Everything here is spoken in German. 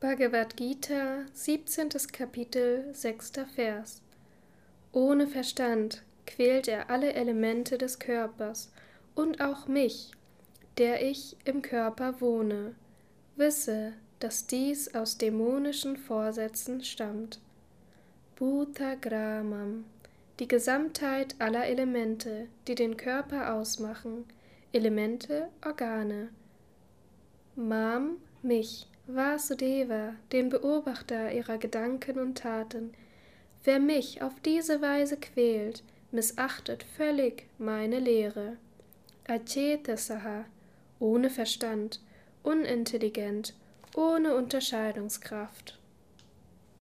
Bhagavad Gita, 17. Kapitel, 6. Vers. Ohne Verstand quält er alle Elemente des Körpers und auch mich, der ich im Körper wohne. Wisse, dass dies aus dämonischen Vorsätzen stammt. Bhuta Gramam, die Gesamtheit aller Elemente, die den Körper ausmachen, Elemente, Organe. Mam, mich, Vasudeva, den Beobachter ihrer Gedanken und Taten. Wer mich auf diese Weise quält, missachtet völlig meine Lehre. Achetasaha, ohne Verstand, unintelligent, ohne Unterscheidungskraft.